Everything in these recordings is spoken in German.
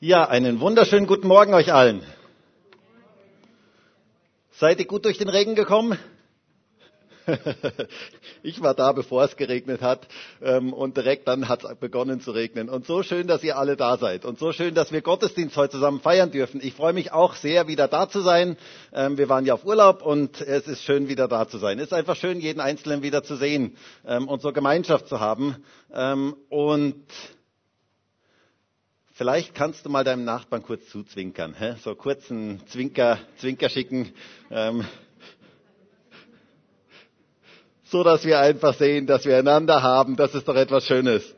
Ja, einen wunderschönen guten Morgen euch allen. Seid ihr gut durch den Regen gekommen? Ich war da, bevor es geregnet hat ähm, und direkt dann hat es begonnen zu regnen. Und so schön, dass ihr alle da seid und so schön, dass wir Gottesdienst heute zusammen feiern dürfen. Ich freue mich auch sehr, wieder da zu sein. Ähm, wir waren ja auf Urlaub und es ist schön, wieder da zu sein. Es ist einfach schön, jeden Einzelnen wieder zu sehen ähm, und so Gemeinschaft zu haben. Und Vielleicht kannst du mal deinem Nachbarn kurz zuzwinkern, hä? so kurzen Zwinker, Zwinker schicken, ähm, so dass wir einfach sehen, dass wir einander haben. Das ist doch etwas Schönes.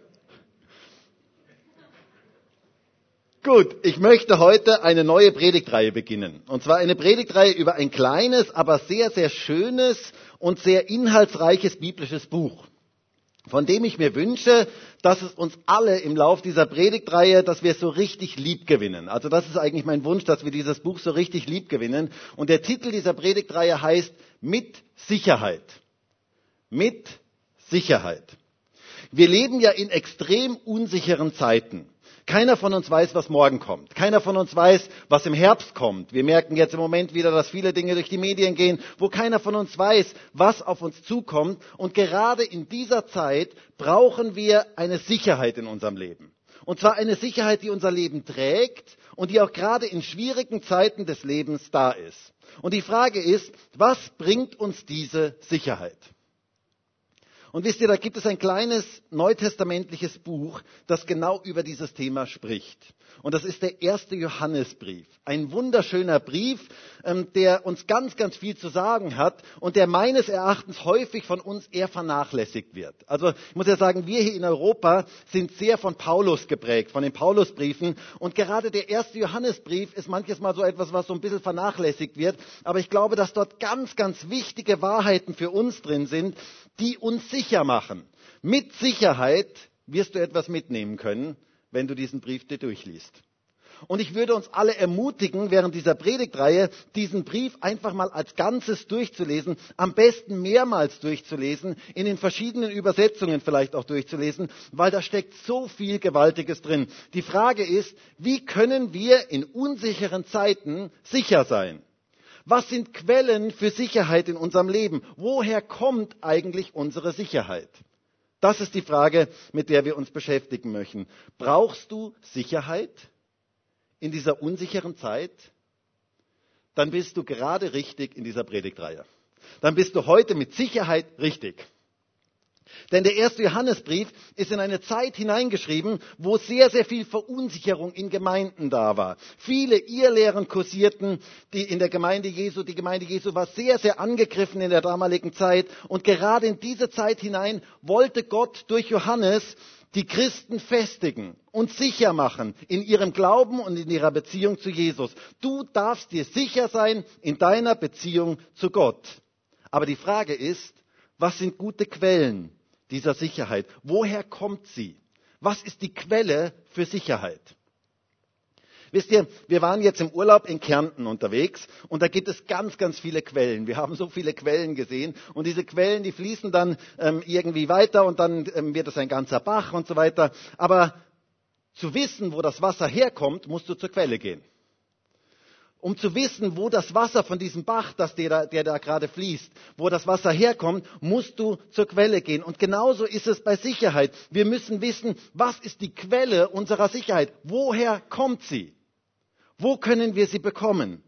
Gut, ich möchte heute eine neue Predigtreihe beginnen. Und zwar eine Predigtreihe über ein kleines, aber sehr, sehr schönes und sehr inhaltsreiches biblisches Buch von dem ich mir wünsche, dass es uns alle im Lauf dieser Predigtreihe, dass wir es so richtig lieb gewinnen. Also das ist eigentlich mein Wunsch, dass wir dieses Buch so richtig lieb gewinnen. Und der Titel dieser Predigtreihe heißt Mit Sicherheit. Mit Sicherheit. Wir leben ja in extrem unsicheren Zeiten. Keiner von uns weiß, was morgen kommt. Keiner von uns weiß, was im Herbst kommt. Wir merken jetzt im Moment wieder, dass viele Dinge durch die Medien gehen, wo keiner von uns weiß, was auf uns zukommt. Und gerade in dieser Zeit brauchen wir eine Sicherheit in unserem Leben. Und zwar eine Sicherheit, die unser Leben trägt und die auch gerade in schwierigen Zeiten des Lebens da ist. Und die Frage ist, was bringt uns diese Sicherheit? Und wisst ihr, da gibt es ein kleines neutestamentliches Buch, das genau über dieses Thema spricht. Und das ist der erste Johannesbrief. Ein wunderschöner Brief, ähm, der uns ganz, ganz viel zu sagen hat und der meines Erachtens häufig von uns eher vernachlässigt wird. Also ich muss ja sagen, wir hier in Europa sind sehr von Paulus geprägt, von den Paulusbriefen. Und gerade der erste Johannesbrief ist manches Mal so etwas, was so ein bisschen vernachlässigt wird. Aber ich glaube, dass dort ganz, ganz wichtige Wahrheiten für uns drin sind, die uns sicher machen. Mit Sicherheit wirst du etwas mitnehmen können, wenn du diesen Brief dir durchliest. Und ich würde uns alle ermutigen, während dieser Predigtreihe diesen Brief einfach mal als Ganzes durchzulesen, am besten mehrmals durchzulesen, in den verschiedenen Übersetzungen vielleicht auch durchzulesen, weil da steckt so viel Gewaltiges drin. Die Frage ist, wie können wir in unsicheren Zeiten sicher sein? Was sind Quellen für Sicherheit in unserem Leben? Woher kommt eigentlich unsere Sicherheit? Das ist die Frage, mit der wir uns beschäftigen möchten. Brauchst du Sicherheit in dieser unsicheren Zeit? Dann bist du gerade richtig in dieser Predigtreihe. Dann bist du heute mit Sicherheit richtig. Denn der erste Johannesbrief ist in eine Zeit hineingeschrieben, wo sehr, sehr viel Verunsicherung in Gemeinden da war. Viele Irrlehren kursierten die in der Gemeinde Jesu. Die Gemeinde Jesu war sehr, sehr angegriffen in der damaligen Zeit. Und gerade in diese Zeit hinein wollte Gott durch Johannes die Christen festigen und sicher machen in ihrem Glauben und in ihrer Beziehung zu Jesus. Du darfst dir sicher sein in deiner Beziehung zu Gott. Aber die Frage ist, was sind gute Quellen dieser Sicherheit? Woher kommt sie? Was ist die Quelle für Sicherheit? Wisst ihr, wir waren jetzt im Urlaub in Kärnten unterwegs und da gibt es ganz, ganz viele Quellen. Wir haben so viele Quellen gesehen und diese Quellen, die fließen dann ähm, irgendwie weiter und dann ähm, wird es ein ganzer Bach und so weiter. Aber zu wissen, wo das Wasser herkommt, musst du zur Quelle gehen um zu wissen, wo das Wasser von diesem Bach, das der, da, der da gerade fließt, wo das Wasser herkommt, musst du zur Quelle gehen. Und genauso ist es bei Sicherheit. Wir müssen wissen, was ist die Quelle unserer Sicherheit? Woher kommt sie? Wo können wir sie bekommen?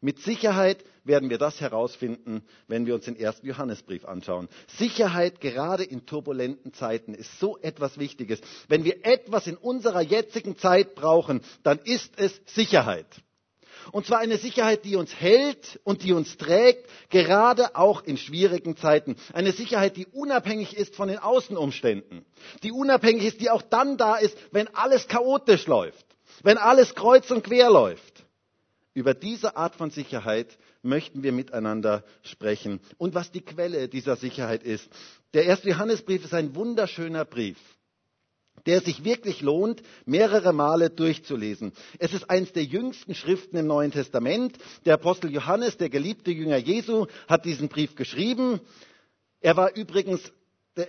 Mit Sicherheit werden wir das herausfinden, wenn wir uns den ersten Johannesbrief anschauen. Sicherheit gerade in turbulenten Zeiten ist so etwas Wichtiges. Wenn wir etwas in unserer jetzigen Zeit brauchen, dann ist es Sicherheit. Und zwar eine Sicherheit, die uns hält und die uns trägt, gerade auch in schwierigen Zeiten. Eine Sicherheit, die unabhängig ist von den Außenumständen. Die unabhängig ist, die auch dann da ist, wenn alles chaotisch läuft. Wenn alles kreuz und quer läuft. Über diese Art von Sicherheit möchten wir miteinander sprechen. Und was die Quelle dieser Sicherheit ist. Der erste Johannesbrief ist ein wunderschöner Brief der sich wirklich lohnt, mehrere Male durchzulesen. Es ist eines der jüngsten Schriften im Neuen Testament. Der Apostel Johannes, der geliebte Jünger Jesu, hat diesen Brief geschrieben. Er war übrigens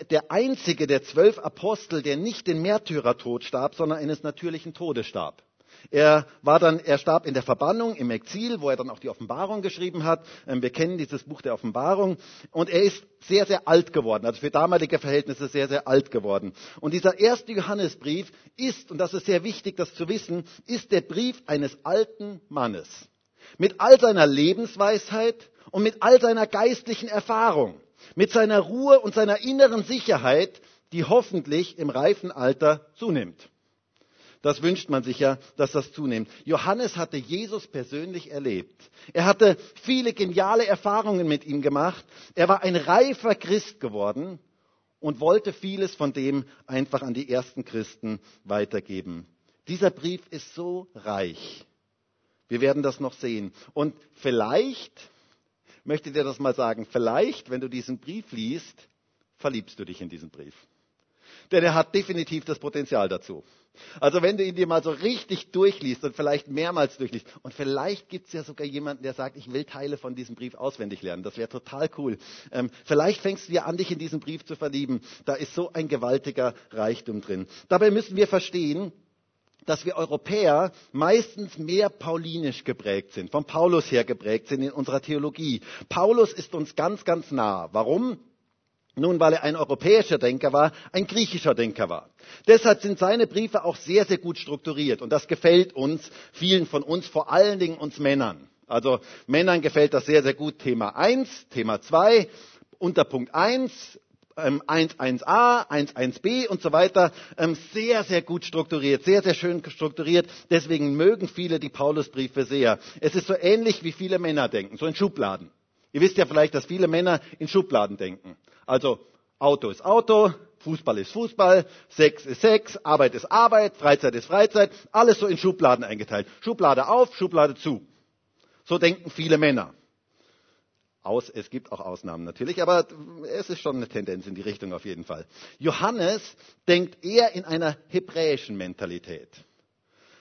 der einzige der zwölf Apostel, der nicht den Märtyrertod starb, sondern eines natürlichen Todes starb. Er war dann, er starb in der Verbannung im Exil, wo er dann auch die Offenbarung geschrieben hat. Ähm, wir kennen dieses Buch der Offenbarung. Und er ist sehr, sehr alt geworden, also für damalige Verhältnisse sehr, sehr alt geworden. Und dieser erste Johannesbrief ist, und das ist sehr wichtig, das zu wissen, ist der Brief eines alten Mannes. Mit all seiner Lebensweisheit und mit all seiner geistlichen Erfahrung. Mit seiner Ruhe und seiner inneren Sicherheit, die hoffentlich im reifen Alter zunimmt. Das wünscht man sich ja, dass das zunimmt. Johannes hatte Jesus persönlich erlebt. Er hatte viele geniale Erfahrungen mit ihm gemacht. Er war ein reifer Christ geworden und wollte vieles von dem einfach an die ersten Christen weitergeben. Dieser Brief ist so reich. Wir werden das noch sehen. Und vielleicht, möchte dir das mal sagen, vielleicht, wenn du diesen Brief liest, verliebst du dich in diesen Brief. Denn er hat definitiv das Potenzial dazu. Also wenn du ihn dir mal so richtig durchliest und vielleicht mehrmals durchliest und vielleicht gibt es ja sogar jemanden, der sagt, ich will Teile von diesem Brief auswendig lernen. Das wäre total cool. Ähm, vielleicht fängst du dir an, dich in diesen Brief zu verlieben. Da ist so ein gewaltiger Reichtum drin. Dabei müssen wir verstehen, dass wir Europäer meistens mehr paulinisch geprägt sind, von Paulus her geprägt sind in unserer Theologie. Paulus ist uns ganz, ganz nah. Warum? Nun, weil er ein europäischer Denker war, ein griechischer Denker war. Deshalb sind seine Briefe auch sehr, sehr gut strukturiert. Und das gefällt uns, vielen von uns, vor allen Dingen uns Männern. Also Männern gefällt das sehr, sehr gut. Thema 1, Thema 2, Unterpunkt 1, 1.1a, 1.1b und so weiter, ähm, sehr, sehr gut strukturiert, sehr, sehr schön strukturiert. Deswegen mögen viele die Paulusbriefe sehr. Es ist so ähnlich, wie viele Männer denken, so in Schubladen. Ihr wisst ja vielleicht, dass viele Männer in Schubladen denken. Also Auto ist Auto, Fußball ist Fußball, Sex ist Sex, Arbeit ist Arbeit, Freizeit ist Freizeit, alles so in Schubladen eingeteilt. Schublade auf, Schublade zu. So denken viele Männer. Aus, es gibt auch Ausnahmen natürlich, aber es ist schon eine Tendenz in die Richtung auf jeden Fall. Johannes denkt eher in einer hebräischen Mentalität.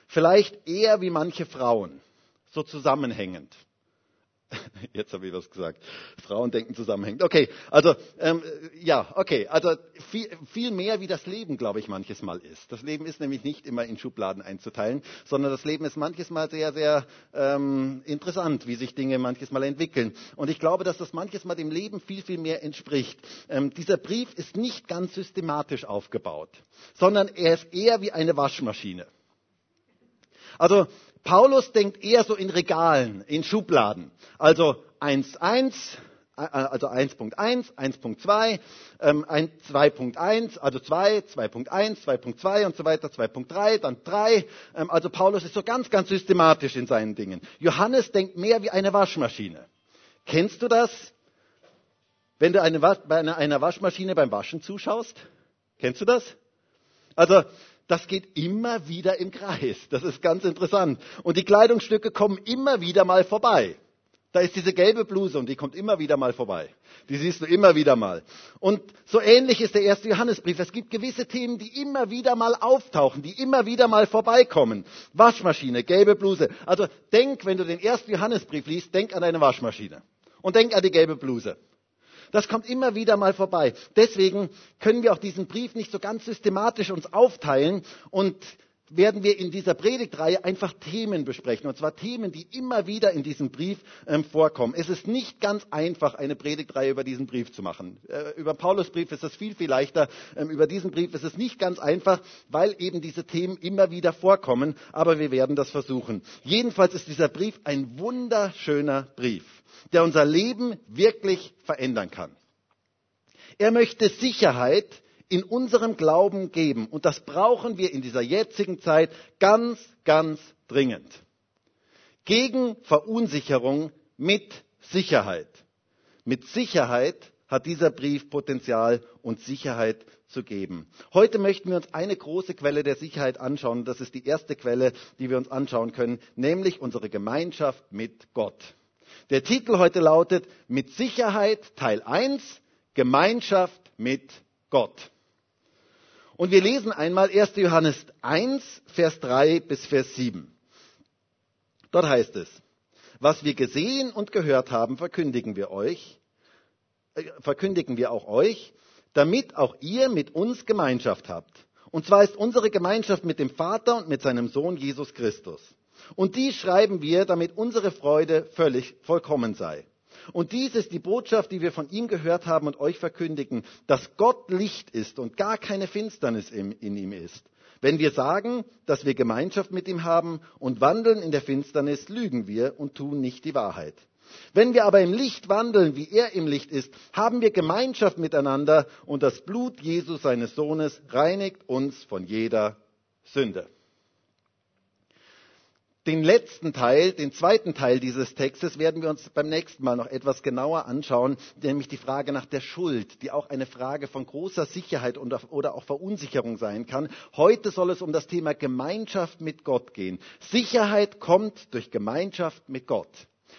Vielleicht eher wie manche Frauen, so zusammenhängend. Jetzt habe ich was gesagt. Frauen denken zusammenhängend. Okay, also ähm, ja, okay, also viel, viel mehr wie das Leben, glaube ich, manches Mal ist. Das Leben ist nämlich nicht immer in Schubladen einzuteilen, sondern das Leben ist manches Mal sehr, sehr ähm, interessant, wie sich Dinge manches Mal entwickeln. Und ich glaube, dass das manches Mal dem Leben viel, viel mehr entspricht. Ähm, dieser Brief ist nicht ganz systematisch aufgebaut, sondern er ist eher wie eine Waschmaschine. Also Paulus denkt eher so in Regalen, in Schubladen. Also 1.1, äh, also 1.1, 1.2, 2.1, also 2, 2.1, 2.2 und so weiter, 2.3, dann 3. Ähm, also Paulus ist so ganz, ganz systematisch in seinen Dingen. Johannes denkt mehr wie eine Waschmaschine. Kennst du das? Wenn du eine, bei einer Waschmaschine beim Waschen zuschaust? Kennst du das? Also das geht immer wieder im Kreis. Das ist ganz interessant. Und die Kleidungsstücke kommen immer wieder mal vorbei. Da ist diese gelbe Bluse und die kommt immer wieder mal vorbei. Die siehst du immer wieder mal. Und so ähnlich ist der erste Johannesbrief. Es gibt gewisse Themen, die immer wieder mal auftauchen, die immer wieder mal vorbeikommen. Waschmaschine, gelbe Bluse. Also denk, wenn du den ersten Johannesbrief liest, denk an eine Waschmaschine. Und denk an die gelbe Bluse. Das kommt immer wieder mal vorbei. Deswegen können wir auch diesen Brief nicht so ganz systematisch uns aufteilen und werden wir in dieser Predigtreihe einfach Themen besprechen. Und zwar Themen, die immer wieder in diesem Brief ähm, vorkommen. Es ist nicht ganz einfach, eine Predigtreihe über diesen Brief zu machen. Äh, über Paulusbrief ist es viel, viel leichter. Ähm, über diesen Brief ist es nicht ganz einfach, weil eben diese Themen immer wieder vorkommen. Aber wir werden das versuchen. Jedenfalls ist dieser Brief ein wunderschöner Brief der unser Leben wirklich verändern kann. Er möchte Sicherheit in unserem Glauben geben. Und das brauchen wir in dieser jetzigen Zeit ganz, ganz dringend. Gegen Verunsicherung mit Sicherheit. Mit Sicherheit hat dieser Brief Potenzial und Sicherheit zu geben. Heute möchten wir uns eine große Quelle der Sicherheit anschauen. Das ist die erste Quelle, die wir uns anschauen können, nämlich unsere Gemeinschaft mit Gott. Der Titel heute lautet Mit Sicherheit Teil 1 Gemeinschaft mit Gott. Und wir lesen einmal 1. Johannes 1, Vers 3 bis Vers 7. Dort heißt es, was wir gesehen und gehört haben, verkündigen wir euch, äh, verkündigen wir auch euch, damit auch ihr mit uns Gemeinschaft habt. Und zwar ist unsere Gemeinschaft mit dem Vater und mit seinem Sohn Jesus Christus. Und dies schreiben wir, damit unsere Freude völlig vollkommen sei. Und dies ist die Botschaft, die wir von ihm gehört haben und euch verkündigen, dass Gott Licht ist und gar keine Finsternis in, ihm ist. Wenn wir sagen, dass wir Gemeinschaft mit ihm haben und wandeln in der Finsternis, lügen wir und tun nicht die Wahrheit. Wenn wir aber im Licht wandeln, wie er im Licht ist, haben wir Gemeinschaft miteinander und das Blut Jesus, seines Sohnes, reinigt uns von jeder Sünde den letzten Teil, den zweiten Teil dieses Textes werden wir uns beim nächsten Mal noch etwas genauer anschauen, nämlich die Frage nach der Schuld, die auch eine Frage von großer Sicherheit oder auch Verunsicherung sein kann. Heute soll es um das Thema Gemeinschaft mit Gott gehen. Sicherheit kommt durch Gemeinschaft mit Gott.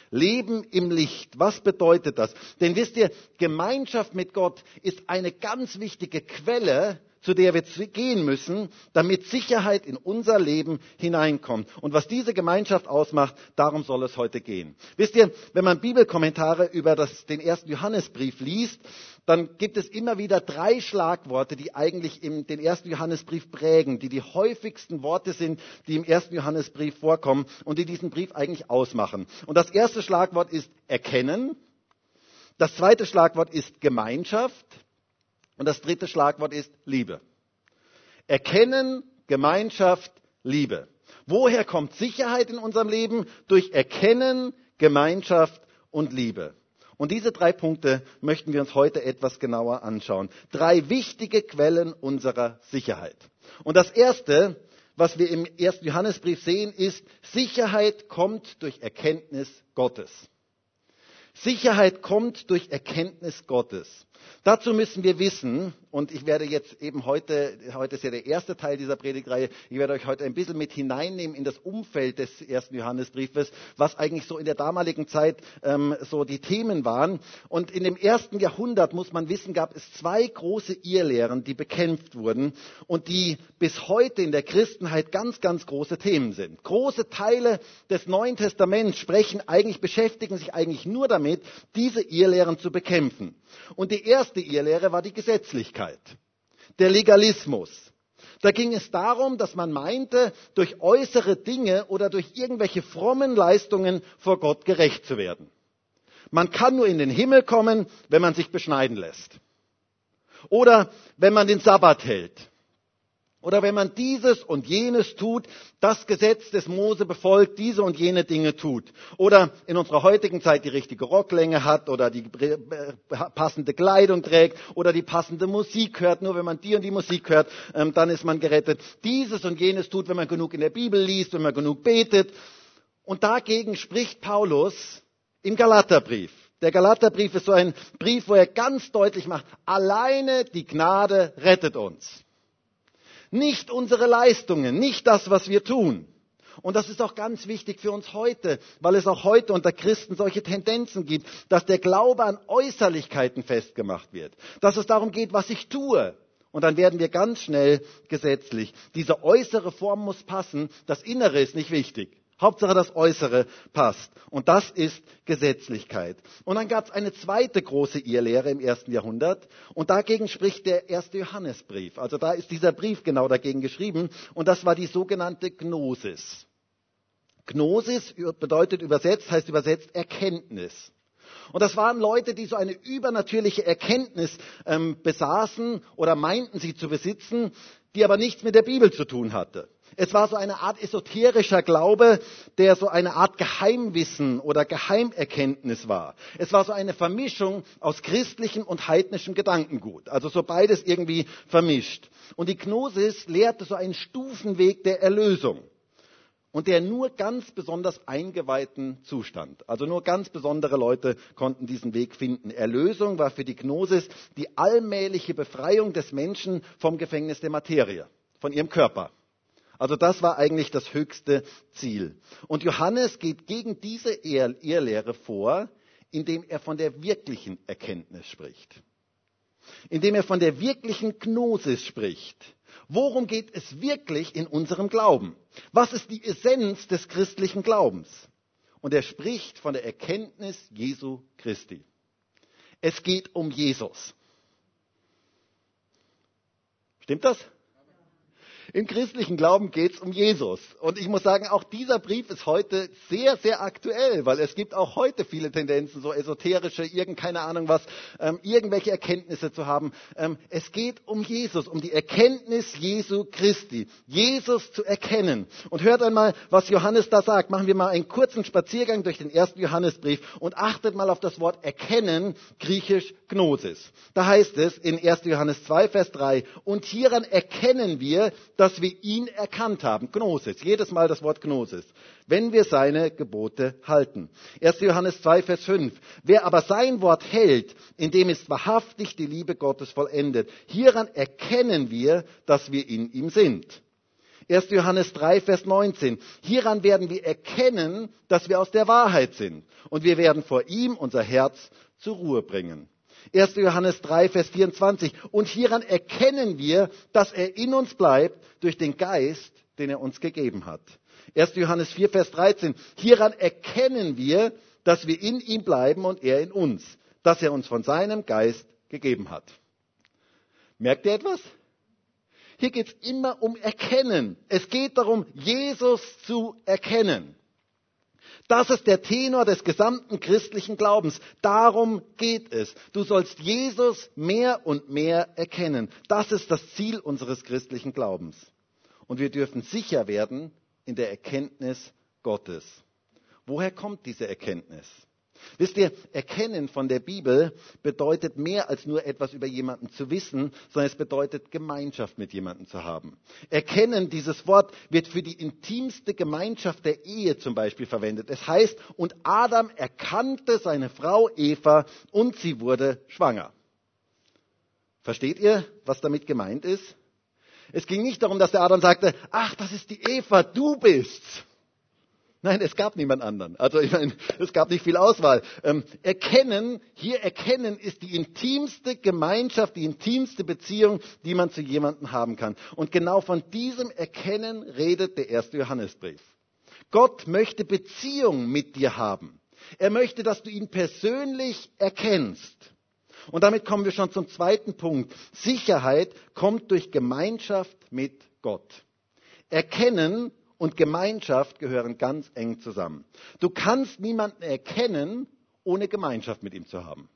Leben im Licht. Was bedeutet das? Denn wisst ihr, Gemeinschaft mit Gott ist eine ganz wichtige Quelle zu der wir gehen müssen, damit Sicherheit in unser Leben hineinkommt. Und was diese Gemeinschaft ausmacht, darum soll es heute gehen. Wisst ihr, wenn man Bibelkommentare über das, den ersten Johannesbrief liest, dann gibt es immer wieder drei Schlagworte, die eigentlich im, den ersten Johannesbrief prägen, die die häufigsten Worte sind, die im ersten Johannesbrief vorkommen und die diesen Brief eigentlich ausmachen. Und das erste Schlagwort ist erkennen. Das zweite Schlagwort ist Gemeinschaft. Und das dritte Schlagwort ist Liebe. Erkennen, Gemeinschaft, Liebe. Woher kommt Sicherheit in unserem Leben? Durch Erkennen, Gemeinschaft und Liebe. Und diese drei Punkte möchten wir uns heute etwas genauer anschauen. Drei wichtige Quellen unserer Sicherheit. Und das erste, was wir im ersten Johannesbrief sehen, ist, Sicherheit kommt durch Erkenntnis Gottes. Sicherheit kommt durch Erkenntnis Gottes. Dazu müssen wir wissen, und ich werde jetzt eben heute, heute ist ja der erste Teil dieser Predigtreihe, ich werde euch heute ein bisschen mit hineinnehmen in das Umfeld des ersten Johannesbriefes, was eigentlich so in der damaligen Zeit ähm, so die Themen waren. Und in dem ersten Jahrhundert, muss man wissen, gab es zwei große Irrlehren, die bekämpft wurden und die bis heute in der Christenheit ganz, ganz große Themen sind. Große Teile des Neuen Testaments sprechen eigentlich, beschäftigen sich eigentlich nur damit, diese Irrlehren zu bekämpfen. Und die erste Irrlehre war die Gesetzlichkeit, der Legalismus. Da ging es darum, dass man meinte, durch äußere Dinge oder durch irgendwelche frommen Leistungen vor Gott gerecht zu werden. Man kann nur in den Himmel kommen, wenn man sich beschneiden lässt. Oder wenn man den Sabbat hält. Oder wenn man dieses und jenes tut, das Gesetz des Mose befolgt, diese und jene Dinge tut. Oder in unserer heutigen Zeit die richtige Rocklänge hat oder die passende Kleidung trägt oder die passende Musik hört. Nur wenn man die und die Musik hört, ähm, dann ist man gerettet. Dieses und jenes tut, wenn man genug in der Bibel liest, wenn man genug betet. Und dagegen spricht Paulus im Galaterbrief. Der Galaterbrief ist so ein Brief, wo er ganz deutlich macht, alleine die Gnade rettet uns. Nicht unsere Leistungen, nicht das, was wir tun. Und das ist auch ganz wichtig für uns heute, weil es auch heute unter Christen solche Tendenzen gibt, dass der Glaube an Äußerlichkeiten festgemacht wird. Dass es darum geht, was ich tue. Und dann werden wir ganz schnell gesetzlich. Diese äußere Form muss passen, das Innere ist nicht wichtig. Hauptsache das Äußere passt. Und das ist Gesetzlichkeit. Und dann gab es eine zweite große Irrlehre im ersten Jahrhundert. Und dagegen spricht der erste Johannesbrief. Also da ist dieser Brief genau dagegen geschrieben. Und das war die sogenannte Gnosis. Gnosis bedeutet übersetzt, heißt übersetzt Erkenntnis. Und das waren Leute, die so eine übernatürliche Erkenntnis ähm, besaßen oder meinten sie zu besitzen, die aber nichts mit der Bibel zu tun hatte. Es war so eine Art esoterischer Glaube, der so eine Art Geheimwissen oder Geheimerkenntnis war. Es war so eine Vermischung aus christlichem und heidnischem Gedankengut. Also so beides irgendwie vermischt. Und die Gnosis lehrte so einen Stufenweg der Erlösung. Und der nur ganz besonders eingeweihten Zustand. Also nur ganz besondere Leute konnten diesen Weg finden. Erlösung war für die Gnosis die allmähliche Befreiung des Menschen vom Gefängnis der Materie, von ihrem Körper. Also das war eigentlich das höchste Ziel. Und Johannes geht gegen diese Irrlehre vor, indem er von der wirklichen Erkenntnis spricht. Indem er von der wirklichen Gnosis spricht. Worum geht es wirklich in unserem Glauben? Was ist die Essenz des christlichen Glaubens? Und er spricht von der Erkenntnis Jesu Christi. Es geht um Jesus. Stimmt das? Im christlichen Glauben geht es um Jesus. Und ich muss sagen, auch dieser Brief ist heute sehr, sehr aktuell, weil es gibt auch heute viele Tendenzen, so esoterische, irgend keine Ahnung was, ähm, irgendwelche Erkenntnisse zu haben. Ähm, es geht um Jesus, um die Erkenntnis Jesu Christi. Jesus zu erkennen. Und hört einmal, was Johannes da sagt. Machen wir mal einen kurzen Spaziergang durch den ersten Johannesbrief und achtet mal auf das Wort erkennen, griechisch Gnosis. Da heißt es in 1. Johannes 2, Vers 3, und hieran erkennen wir, dass wir ihn erkannt haben. Gnosis, jedes Mal das Wort Gnosis. Wenn wir seine Gebote halten. 1. Johannes 2, Vers 5. Wer aber sein Wort hält, in dem ist wahrhaftig die Liebe Gottes vollendet. Hieran erkennen wir, dass wir in ihm sind. 1. Johannes 3, Vers 19. Hieran werden wir erkennen, dass wir aus der Wahrheit sind. Und wir werden vor ihm unser Herz zur Ruhe bringen. 1. Johannes 3, Vers 24. Und hieran erkennen wir, dass er in uns bleibt durch den Geist, den er uns gegeben hat. 1. Johannes 4, Vers 13. Hieran erkennen wir, dass wir in ihm bleiben und er in uns, dass er uns von seinem Geist gegeben hat. Merkt ihr etwas? Hier geht es immer um Erkennen. Es geht darum, Jesus zu erkennen. Das ist der Tenor des gesamten christlichen Glaubens. Darum geht es. Du sollst Jesus mehr und mehr erkennen. Das ist das Ziel unseres christlichen Glaubens. Und wir dürfen sicher werden in der Erkenntnis Gottes. Woher kommt diese Erkenntnis? Wisst ihr, Erkennen von der Bibel bedeutet mehr als nur etwas über jemanden zu wissen, sondern es bedeutet Gemeinschaft mit jemandem zu haben. Erkennen, dieses Wort wird für die intimste Gemeinschaft der Ehe zum Beispiel verwendet. Es heißt, und Adam erkannte seine Frau Eva und sie wurde schwanger. Versteht ihr, was damit gemeint ist? Es ging nicht darum, dass der Adam sagte, ach, das ist die Eva, du bist's Nein, es gab niemand anderen. Also ich meine, es gab nicht viel Auswahl. Ähm, erkennen, hier erkennen ist die intimste Gemeinschaft, die intimste Beziehung, die man zu jemandem haben kann. Und genau von diesem Erkennen redet der erste Johannesbrief. Gott möchte Beziehung mit dir haben. Er möchte, dass du ihn persönlich erkennst. Und damit kommen wir schon zum zweiten Punkt. Sicherheit kommt durch Gemeinschaft mit Gott. Erkennen und Gemeinschaft gehören ganz eng zusammen. Du kannst niemanden erkennen, ohne Gemeinschaft mit ihm zu haben.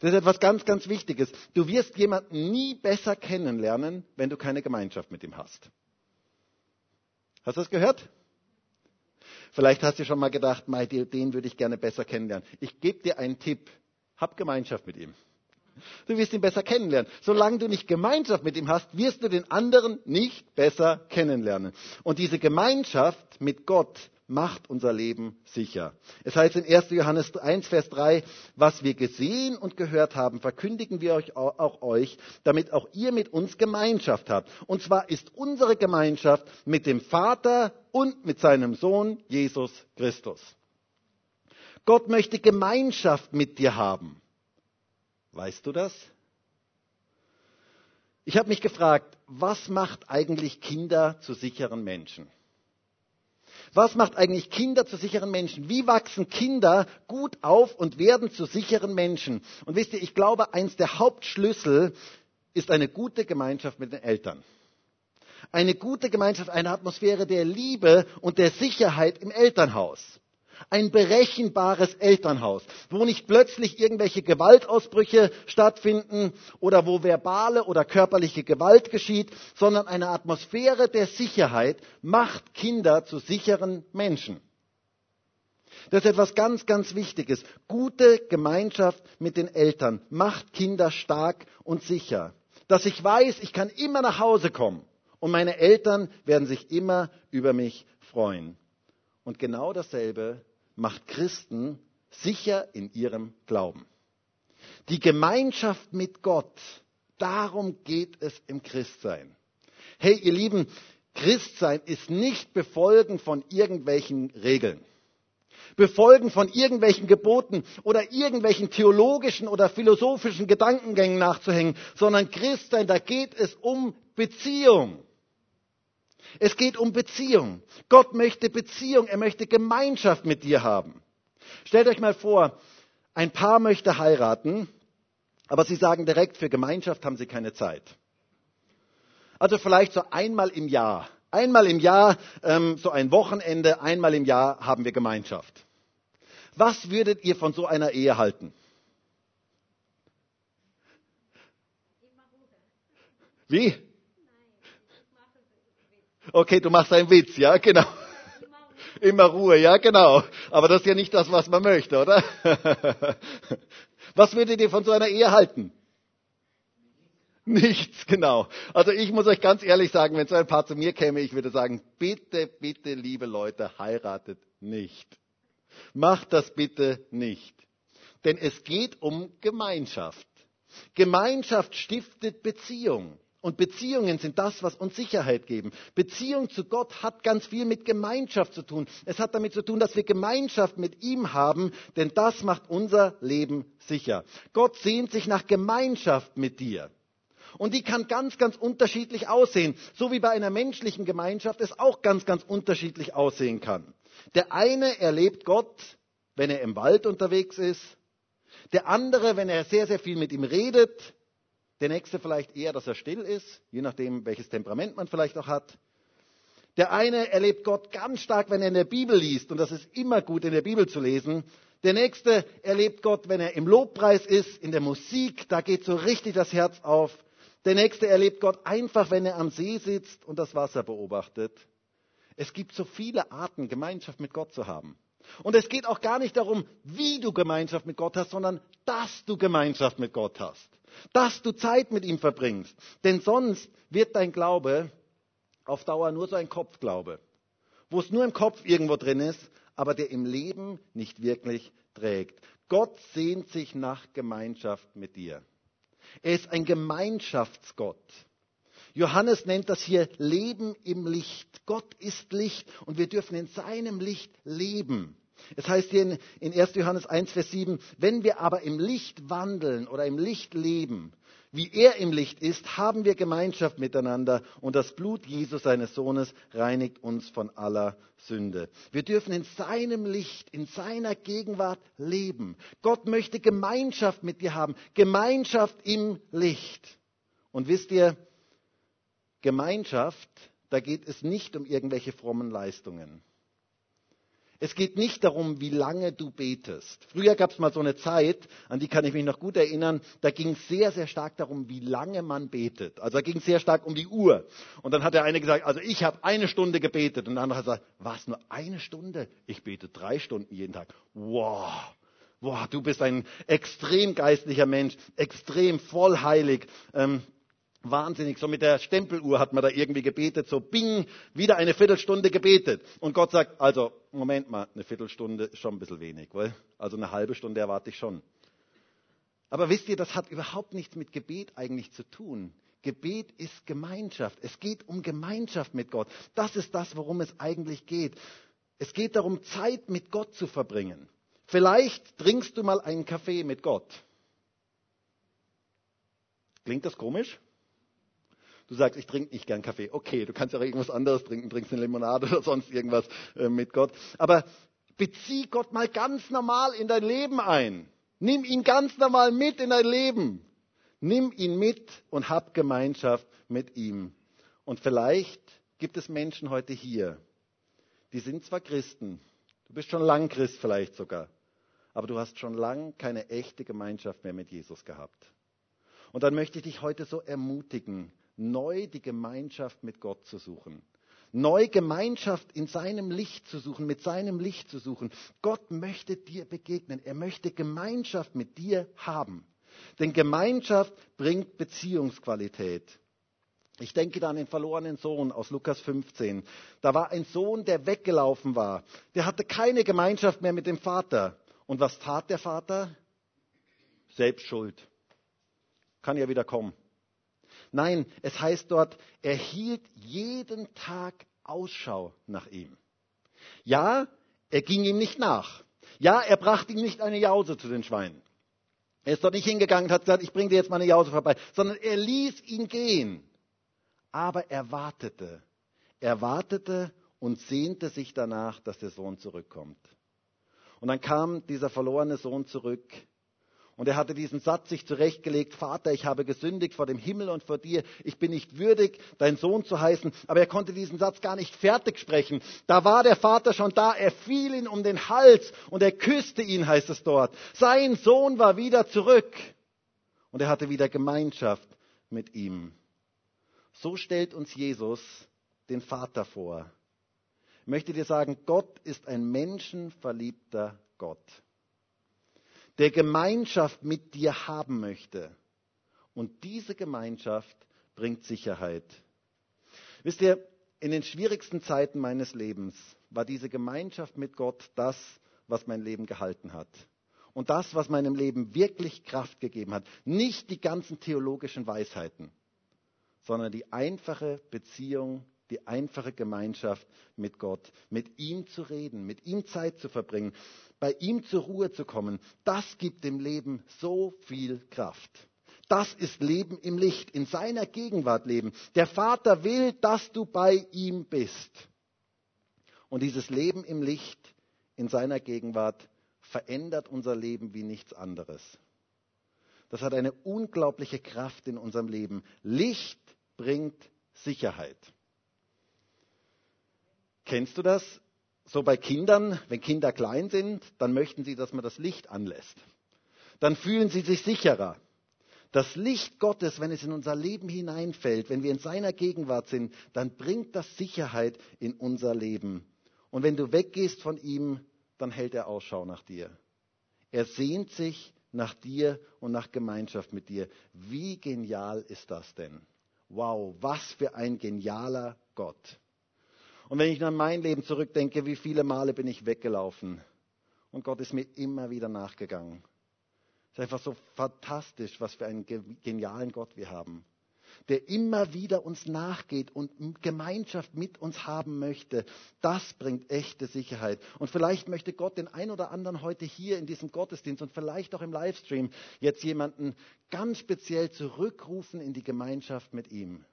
Das ist etwas ganz, ganz Wichtiges. Du wirst jemanden nie besser kennenlernen, wenn du keine Gemeinschaft mit ihm hast. Hast du das gehört? Vielleicht hast du schon mal gedacht, den würde ich gerne besser kennenlernen. Ich gebe dir einen Tipp. Hab Gemeinschaft mit ihm. Du wirst ihn besser kennenlernen. Solange du nicht Gemeinschaft mit ihm hast, wirst du den anderen nicht besser kennenlernen. Und diese Gemeinschaft mit Gott macht unser Leben sicher. Es heißt in 1. Johannes 1, Vers 3, was wir gesehen und gehört haben, verkündigen wir euch auch euch, damit auch ihr mit uns Gemeinschaft habt. Und zwar ist unsere Gemeinschaft mit dem Vater und mit seinem Sohn Jesus Christus. Gott möchte Gemeinschaft mit dir haben. Weißt du das? Ich habe mich gefragt, was macht eigentlich Kinder zu sicheren Menschen? Was macht eigentlich Kinder zu sicheren Menschen? Wie wachsen Kinder gut auf und werden zu sicheren Menschen? Und wisst ihr, ich glaube, eins der Hauptschlüssel ist eine gute Gemeinschaft mit den Eltern. Eine gute Gemeinschaft, eine Atmosphäre der Liebe und der Sicherheit im Elternhaus ein berechenbares Elternhaus, wo nicht plötzlich irgendwelche Gewaltausbrüche stattfinden oder wo verbale oder körperliche Gewalt geschieht, sondern eine Atmosphäre der Sicherheit macht Kinder zu sicheren Menschen. Das ist etwas ganz, ganz Wichtiges. Gute Gemeinschaft mit den Eltern macht Kinder stark und sicher. Dass ich weiß, ich kann immer nach Hause kommen und meine Eltern werden sich immer über mich freuen. Und genau dasselbe macht Christen sicher in ihrem Glauben. Die Gemeinschaft mit Gott, darum geht es im Christsein. Hey, ihr Lieben, Christsein ist nicht Befolgen von irgendwelchen Regeln, Befolgen von irgendwelchen Geboten oder irgendwelchen theologischen oder philosophischen Gedankengängen nachzuhängen, sondern Christsein, da geht es um Beziehung. Es geht um Beziehung. Gott möchte Beziehung, er möchte Gemeinschaft mit dir haben. Stellt euch mal vor, ein Paar möchte heiraten, aber sie sagen direkt, für Gemeinschaft haben sie keine Zeit. Also vielleicht so einmal im Jahr. Einmal im Jahr, ähm, so ein Wochenende, einmal im Jahr haben wir Gemeinschaft. Was würdet ihr von so einer Ehe halten? Wie? Okay, du machst einen Witz, ja, genau. Immer Ruhe, ja, genau. Aber das ist ja nicht das, was man möchte, oder? Was würdet ihr von so einer Ehe halten? Nichts, genau. Also ich muss euch ganz ehrlich sagen, wenn so ein Paar zu mir käme, ich würde sagen, bitte, bitte, liebe Leute, heiratet nicht. Macht das bitte nicht. Denn es geht um Gemeinschaft. Gemeinschaft stiftet Beziehung. Und Beziehungen sind das, was uns Sicherheit geben. Beziehung zu Gott hat ganz viel mit Gemeinschaft zu tun. Es hat damit zu tun, dass wir Gemeinschaft mit ihm haben, denn das macht unser Leben sicher. Gott sehnt sich nach Gemeinschaft mit dir. Und die kann ganz, ganz unterschiedlich aussehen, so wie bei einer menschlichen Gemeinschaft es auch ganz, ganz unterschiedlich aussehen kann. Der eine erlebt Gott, wenn er im Wald unterwegs ist, der andere, wenn er sehr, sehr viel mit ihm redet, der nächste vielleicht eher, dass er still ist, je nachdem, welches Temperament man vielleicht auch hat. Der eine erlebt Gott ganz stark, wenn er in der Bibel liest, und das ist immer gut, in der Bibel zu lesen. Der nächste erlebt Gott, wenn er im Lobpreis ist, in der Musik, da geht so richtig das Herz auf. Der nächste erlebt Gott einfach, wenn er am See sitzt und das Wasser beobachtet. Es gibt so viele Arten, Gemeinschaft mit Gott zu haben. Und es geht auch gar nicht darum, wie du Gemeinschaft mit Gott hast, sondern dass du Gemeinschaft mit Gott hast dass du Zeit mit ihm verbringst. Denn sonst wird dein Glaube auf Dauer nur so ein Kopfglaube, wo es nur im Kopf irgendwo drin ist, aber der im Leben nicht wirklich trägt. Gott sehnt sich nach Gemeinschaft mit dir. Er ist ein Gemeinschaftsgott. Johannes nennt das hier Leben im Licht. Gott ist Licht und wir dürfen in seinem Licht leben. Es heißt hier in 1. Johannes 1, Vers 7, wenn wir aber im Licht wandeln oder im Licht leben, wie er im Licht ist, haben wir Gemeinschaft miteinander und das Blut Jesus, seines Sohnes, reinigt uns von aller Sünde. Wir dürfen in seinem Licht, in seiner Gegenwart leben. Gott möchte Gemeinschaft mit dir haben, Gemeinschaft im Licht. Und wisst ihr, Gemeinschaft, da geht es nicht um irgendwelche frommen Leistungen. Es geht nicht darum, wie lange du betest. Früher gab es mal so eine Zeit, an die kann ich mich noch gut erinnern, da ging es sehr, sehr stark darum, wie lange man betet. Also da ging es sehr stark um die Uhr. Und dann hat der eine gesagt, also ich habe eine Stunde gebetet. Und der andere hat gesagt, was, nur eine Stunde? Ich bete drei Stunden jeden Tag. Wow. Wow, du bist ein extrem geistlicher Mensch, extrem voll heilig. Ähm, Wahnsinnig, so mit der Stempeluhr hat man da irgendwie gebetet, so bing, wieder eine Viertelstunde gebetet. Und Gott sagt, also, Moment mal, eine Viertelstunde ist schon ein bisschen wenig, weil, also eine halbe Stunde erwarte ich schon. Aber wisst ihr, das hat überhaupt nichts mit Gebet eigentlich zu tun. Gebet ist Gemeinschaft. Es geht um Gemeinschaft mit Gott. Das ist das, worum es eigentlich geht. Es geht darum, Zeit mit Gott zu verbringen. Vielleicht trinkst du mal einen Kaffee mit Gott. Klingt das komisch? Du sagst, ich trinke nicht gern Kaffee. Okay, du kannst ja auch irgendwas anderes trinken, trinkst eine Limonade oder sonst irgendwas äh, mit Gott. Aber bezieh Gott mal ganz normal in dein Leben ein. Nimm ihn ganz normal mit in dein Leben. Nimm ihn mit und hab Gemeinschaft mit ihm. Und vielleicht gibt es Menschen heute hier, die sind zwar Christen, du bist schon lang Christ vielleicht sogar, aber du hast schon lang keine echte Gemeinschaft mehr mit Jesus gehabt. Und dann möchte ich dich heute so ermutigen, neu die Gemeinschaft mit Gott zu suchen. Neu Gemeinschaft in seinem Licht zu suchen, mit seinem Licht zu suchen. Gott möchte dir begegnen. Er möchte Gemeinschaft mit dir haben. Denn Gemeinschaft bringt Beziehungsqualität. Ich denke da an den verlorenen Sohn aus Lukas 15. Da war ein Sohn, der weggelaufen war. Der hatte keine Gemeinschaft mehr mit dem Vater. Und was tat der Vater? Selbst schuld. Kann ja wieder kommen. Nein, es heißt dort, er hielt jeden Tag Ausschau nach ihm. Ja, er ging ihm nicht nach. Ja, er brachte ihm nicht eine Jause zu den Schweinen. Er ist dort nicht hingegangen und hat gesagt, ich bringe dir jetzt mal eine Jause vorbei, sondern er ließ ihn gehen. Aber er wartete. Er wartete und sehnte sich danach, dass der Sohn zurückkommt. Und dann kam dieser verlorene Sohn zurück Und er hatte diesen Satz sich zurechtgelegt, Vater, ich habe gesündigt vor dem Himmel und vor dir, ich bin nicht würdig, dein Sohn zu heißen. Aber er konnte diesen Satz gar nicht fertig sprechen. Da war der Vater schon da, er fiel ihn um den Hals und er küsste ihn, heißt es dort. Sein Sohn war wieder zurück und er hatte wieder Gemeinschaft mit ihm. So stellt uns Jesus den Vater vor. Ich möchte dir sagen, Gott ist ein menschenverliebter Gott der Gemeinschaft mit dir haben möchte. Und diese Gemeinschaft bringt Sicherheit. Wisst ihr, in den schwierigsten Zeiten meines Lebens war diese Gemeinschaft mit Gott das, was mein Leben gehalten hat. Und das, was meinem Leben wirklich Kraft gegeben hat. Nicht die ganzen theologischen Weisheiten, sondern die einfache Beziehung die einfache Gemeinschaft mit Gott, mit ihm zu reden, mit ihm Zeit zu verbringen, bei ihm zur Ruhe zu kommen, das gibt dem Leben so viel Kraft. Das ist Leben im Licht, in seiner Gegenwart leben. Der Vater will, dass du bei ihm bist. Und dieses Leben im Licht, in seiner Gegenwart, verändert unser Leben wie nichts anderes. Das hat eine unglaubliche Kraft in unserem Leben. Licht bringt Sicherheit. Kennst du das? So bei Kindern, wenn Kinder klein sind, dann möchten sie, dass man das Licht anlässt. Dann fühlen sie sich sicherer. Das Licht Gottes, wenn es in unser Leben hineinfällt, wenn wir in seiner Gegenwart sind, dann bringt das Sicherheit in unser Leben. Und wenn du weggehst von ihm, dann hält er Ausschau nach dir. Er sehnt sich nach dir und nach Gemeinschaft mit dir. Wie genial ist das denn? Wow, was für ein genialer Gott. Und wenn ich an mein Leben zurückdenke, wie viele Male bin ich weggelaufen und Gott ist mir immer wieder nachgegangen. Es ist einfach so fantastisch, was für einen genialen Gott wir haben, der immer wieder uns nachgeht und Gemeinschaft mit uns haben möchte. Das bringt echte Sicherheit. Und vielleicht möchte Gott den ein oder anderen heute hier in diesem Gottesdienst und vielleicht auch im Livestream jetzt jemanden ganz speziell zurückrufen in die Gemeinschaft mit ihm.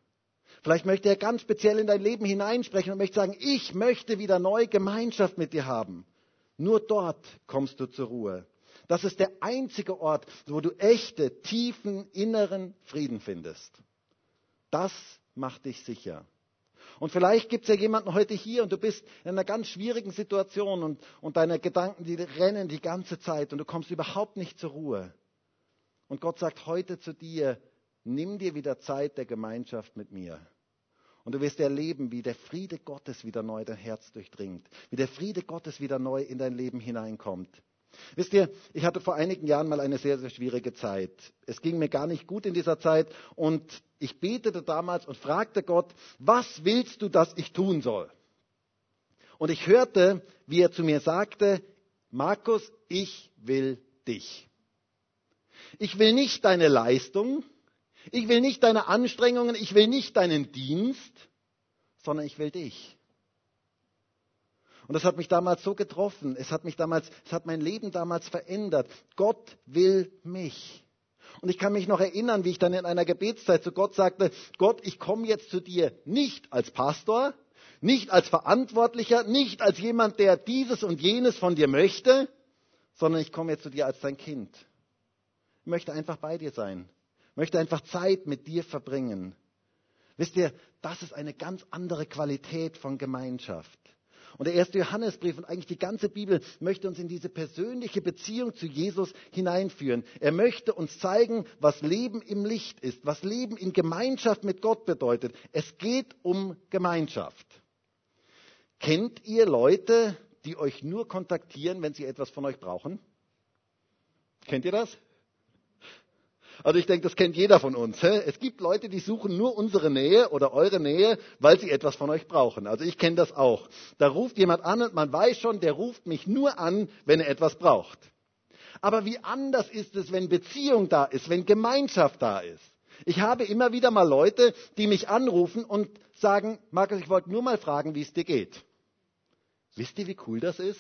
Vielleicht möchte er ganz speziell in dein Leben hineinsprechen und möchte sagen, ich möchte wieder neu Gemeinschaft mit dir haben. Nur dort kommst du zur Ruhe. Das ist der einzige Ort, wo du echte, tiefen, inneren Frieden findest. Das macht dich sicher. Und vielleicht gibt es ja jemanden heute hier und du bist in einer ganz schwierigen Situation und, und deine Gedanken, die rennen die ganze Zeit und du kommst überhaupt nicht zur Ruhe. Und Gott sagt heute zu dir, nimm dir wieder Zeit der Gemeinschaft mit mir. Und du wirst erleben, wie der Friede Gottes wieder neu dein Herz durchdringt, wie der Friede Gottes wieder neu in dein Leben hineinkommt. Wisst ihr, ich hatte vor einigen Jahren mal eine sehr, sehr schwierige Zeit. Es ging mir gar nicht gut in dieser Zeit und ich betete damals und fragte Gott, was willst du, dass ich tun soll? Und ich hörte, wie er zu mir sagte, Markus, ich will dich. Ich will nicht deine Leistung, ich will nicht deine Anstrengungen, ich will nicht deinen Dienst, sondern ich will dich. Und das hat mich damals so getroffen. Es hat mich damals, es hat mein Leben damals verändert. Gott will mich. Und ich kann mich noch erinnern, wie ich dann in einer Gebetszeit zu Gott sagte, Gott, ich komme jetzt zu dir nicht als Pastor, nicht als Verantwortlicher, nicht als jemand, der dieses und jenes von dir möchte, sondern ich komme jetzt zu dir als dein Kind. Ich möchte einfach bei dir sein möchte einfach Zeit mit dir verbringen. Wisst ihr, das ist eine ganz andere Qualität von Gemeinschaft. Und der erste Johannesbrief und eigentlich die ganze Bibel möchte uns in diese persönliche Beziehung zu Jesus hineinführen. Er möchte uns zeigen, was Leben im Licht ist, was Leben in Gemeinschaft mit Gott bedeutet. Es geht um Gemeinschaft. Kennt ihr Leute, die euch nur kontaktieren, wenn sie etwas von euch brauchen? Kennt ihr das? Also ich denke, das kennt jeder von uns. Es gibt Leute, die suchen nur unsere Nähe oder eure Nähe, weil sie etwas von euch brauchen. Also ich kenne das auch. Da ruft jemand an und man weiß schon, der ruft mich nur an, wenn er etwas braucht. Aber wie anders ist es, wenn Beziehung da ist, wenn Gemeinschaft da ist? Ich habe immer wieder mal Leute, die mich anrufen und sagen, Markus, ich wollte nur mal fragen, wie es dir geht. Wisst ihr, wie cool das ist?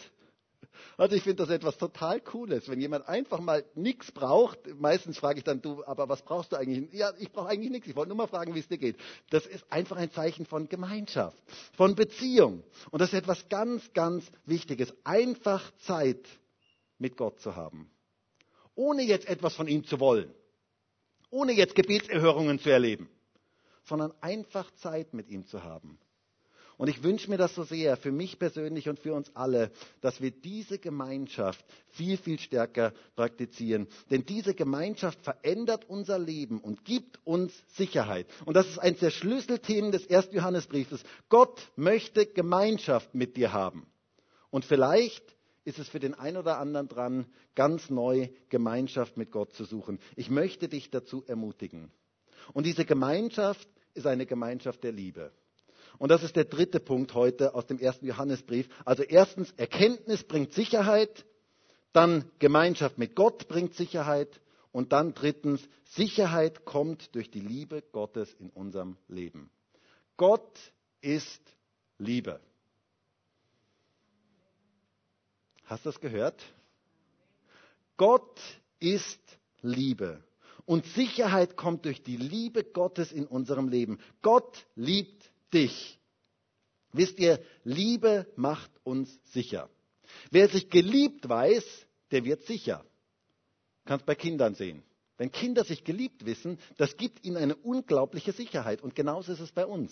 Also ich finde das etwas total Cooles, wenn jemand einfach mal nichts braucht. Meistens frage ich dann, du, aber was brauchst du eigentlich? Ja, ich brauche eigentlich nichts. Ich wollte nur mal fragen, wie es dir geht. Das ist einfach ein Zeichen von Gemeinschaft, von Beziehung. Und das ist etwas ganz, ganz Wichtiges. Einfach Zeit mit Gott zu haben. ohne jetzt etwas von ihm zu wollen, ohne jetzt Gebetserhörungen zu erleben, sondern einfach Zeit mit ihm zu haben. Und ich wünsche mir das so sehr für mich persönlich und für uns alle, dass wir diese Gemeinschaft viel, viel stärker praktizieren. Denn diese Gemeinschaft verändert unser Leben und gibt uns Sicherheit. Und das ist eines der Schlüsselthemen des ersten Johannesbriefes. Gott möchte Gemeinschaft mit dir haben. Und vielleicht ist es für den einen oder anderen dran, ganz neu Gemeinschaft mit Gott zu suchen. Ich möchte dich dazu ermutigen. Und diese Gemeinschaft ist eine Gemeinschaft der Liebe. Und das ist der dritte Punkt heute aus dem ersten Johannesbrief. Also erstens, Erkenntnis bringt Sicherheit, dann Gemeinschaft mit Gott bringt Sicherheit und dann drittens, Sicherheit kommt durch die Liebe Gottes in unserem Leben. Gott ist Liebe. Hast du das gehört? Gott ist Liebe. Und Sicherheit kommt durch die Liebe Gottes in unserem Leben. Gott liebt dich. Wisst ihr, Liebe macht uns sicher. Wer sich geliebt weiß, der wird sicher. Kannst bei Kindern sehen. Wenn Kinder sich geliebt wissen, das gibt ihnen eine unglaubliche Sicherheit. Und genauso ist es bei uns.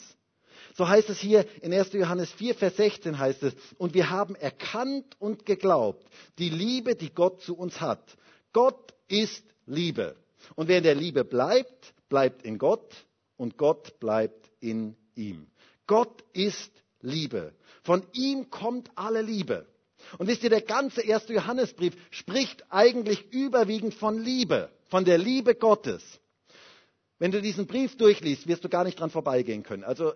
So heißt es hier in 1. Johannes 4, Vers 16 heißt es, und wir haben erkannt und geglaubt, die Liebe, die Gott zu uns hat. Gott ist Liebe. Und wer in der Liebe bleibt, bleibt in Gott und Gott bleibt in ihm. Gott ist Liebe. Von ihm kommt alle Liebe. Und wisst ihr, der ganze erste Johannesbrief spricht eigentlich überwiegend von Liebe, von der Liebe Gottes. Wenn du diesen Brief durchliest, wirst du gar nicht dran vorbeigehen können. Also äh,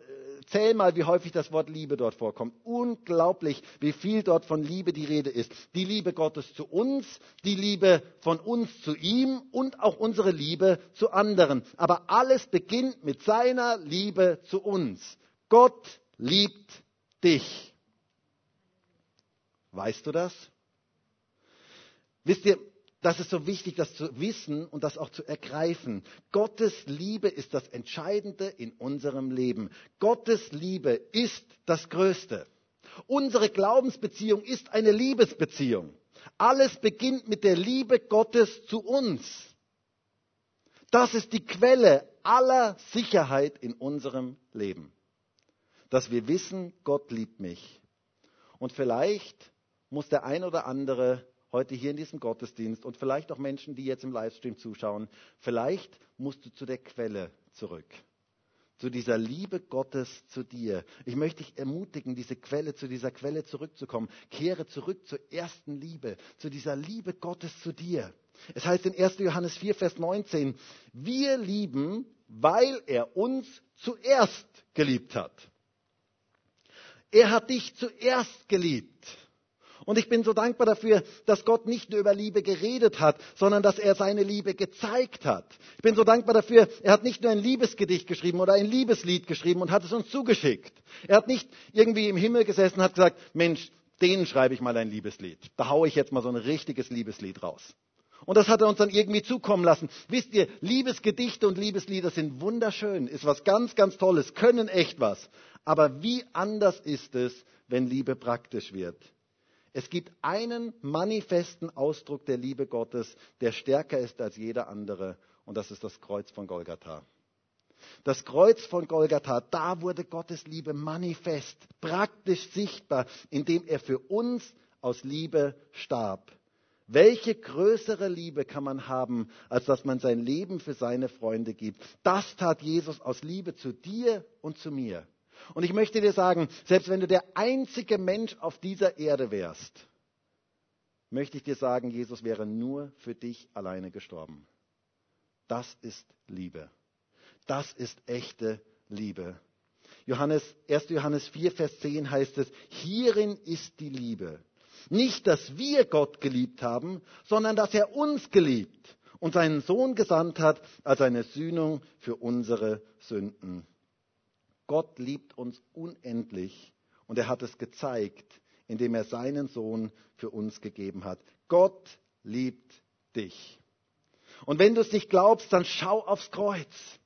zähl mal, wie häufig das Wort Liebe dort vorkommt. Unglaublich, wie viel dort von Liebe die Rede ist. Die Liebe Gottes zu uns, die Liebe von uns zu ihm und auch unsere Liebe zu anderen. Aber alles beginnt mit seiner Liebe zu uns. Gott liebt dich. Weißt du das? Wisst ihr, das ist so wichtig, das zu wissen und das auch zu ergreifen. Gottes Liebe ist das Entscheidende in unserem Leben. Gottes Liebe ist das Größte. Unsere Glaubensbeziehung ist eine Liebesbeziehung. Alles beginnt mit der Liebe Gottes zu uns. Das ist die Quelle aller Sicherheit in unserem Leben dass wir wissen, Gott liebt mich. Und vielleicht muss der ein oder andere heute hier in diesem Gottesdienst und vielleicht auch Menschen, die jetzt im Livestream zuschauen, vielleicht musst du zu der Quelle zurück. Zu dieser Liebe Gottes zu dir. Ich möchte dich ermutigen, diese Quelle, zu dieser Quelle zurückzukommen. Kehre zurück zur ersten Liebe, zu dieser Liebe Gottes zu dir. Es heißt in 1. Johannes 4, Vers 19, wir lieben, weil er uns zuerst geliebt hat. Er hat dich zuerst geliebt. Und ich bin so dankbar dafür, dass Gott nicht nur über Liebe geredet hat, sondern dass er seine Liebe gezeigt hat. Ich bin so dankbar dafür, er hat nicht nur ein Liebesgedicht geschrieben oder ein Liebeslied geschrieben und hat es uns zugeschickt. Er hat nicht irgendwie im Himmel gesessen und hat gesagt, Mensch, denen schreibe ich mal ein Liebeslied. Da haue ich jetzt mal so ein richtiges Liebeslied raus. Und das hat er uns dann irgendwie zukommen lassen. Wisst ihr, Liebesgedichte und Liebeslieder sind wunderschön, ist was ganz, ganz Tolles, können echt was. Aber wie anders ist es, wenn Liebe praktisch wird? Es gibt einen manifesten Ausdruck der Liebe Gottes, der stärker ist als jeder andere, und das ist das Kreuz von Golgatha. Das Kreuz von Golgatha, da wurde Gottes Liebe manifest, praktisch sichtbar, indem er für uns aus Liebe starb. Welche größere Liebe kann man haben, als dass man sein Leben für seine Freunde gibt? Das tat Jesus aus Liebe zu dir und zu mir. Und ich möchte dir sagen, selbst wenn du der einzige Mensch auf dieser Erde wärst, möchte ich dir sagen, Jesus wäre nur für dich alleine gestorben. Das ist Liebe. Das ist echte Liebe. Johannes, 1. Johannes 4, Vers 10 heißt es, hierin ist die Liebe. Nicht, dass wir Gott geliebt haben, sondern dass er uns geliebt und seinen Sohn gesandt hat als eine Sühnung für unsere Sünden. Gott liebt uns unendlich und er hat es gezeigt, indem er seinen Sohn für uns gegeben hat. Gott liebt dich. Und wenn du es nicht glaubst, dann schau aufs Kreuz.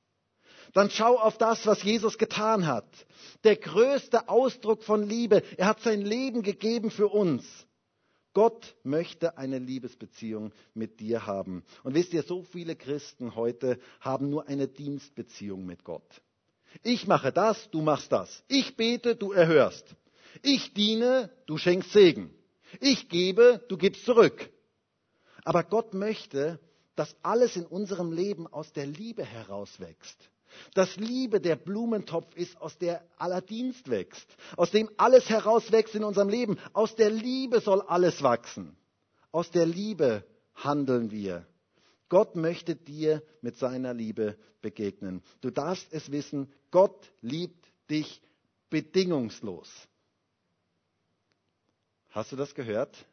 Dann schau auf das, was Jesus getan hat. Der größte Ausdruck von Liebe. Er hat sein Leben gegeben für uns. Gott möchte eine Liebesbeziehung mit dir haben. Und wisst ihr, so viele Christen heute haben nur eine Dienstbeziehung mit Gott. Ich mache das, du machst das. Ich bete, du erhörst. Ich diene, du schenkst Segen. Ich gebe, du gibst zurück. Aber Gott möchte, dass alles in unserem Leben aus der Liebe herauswächst. Dass Liebe der Blumentopf ist, aus der aller Dienst wächst, aus dem alles herauswächst in unserem Leben. Aus der Liebe soll alles wachsen. Aus der Liebe handeln wir. Gott möchte dir mit seiner Liebe begegnen. Du darfst es wissen, Gott liebt dich bedingungslos. Hast du das gehört?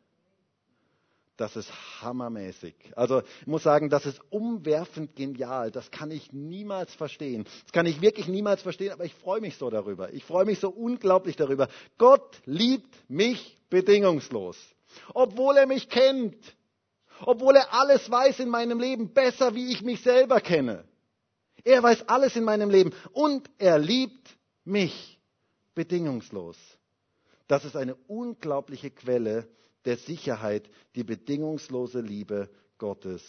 Das ist hammermäßig. Also ich muss sagen, das ist umwerfend genial. Das kann ich niemals verstehen. Das kann ich wirklich niemals verstehen, aber ich freue mich so darüber. Ich freue mich so unglaublich darüber. Gott liebt mich bedingungslos. Obwohl er mich kennt. Obwohl er alles weiß in meinem Leben, besser wie ich mich selber kenne. Er weiß alles in meinem Leben und er liebt mich bedingungslos. Das ist eine unglaubliche Quelle der Sicherheit, die bedingungslose Liebe Gottes.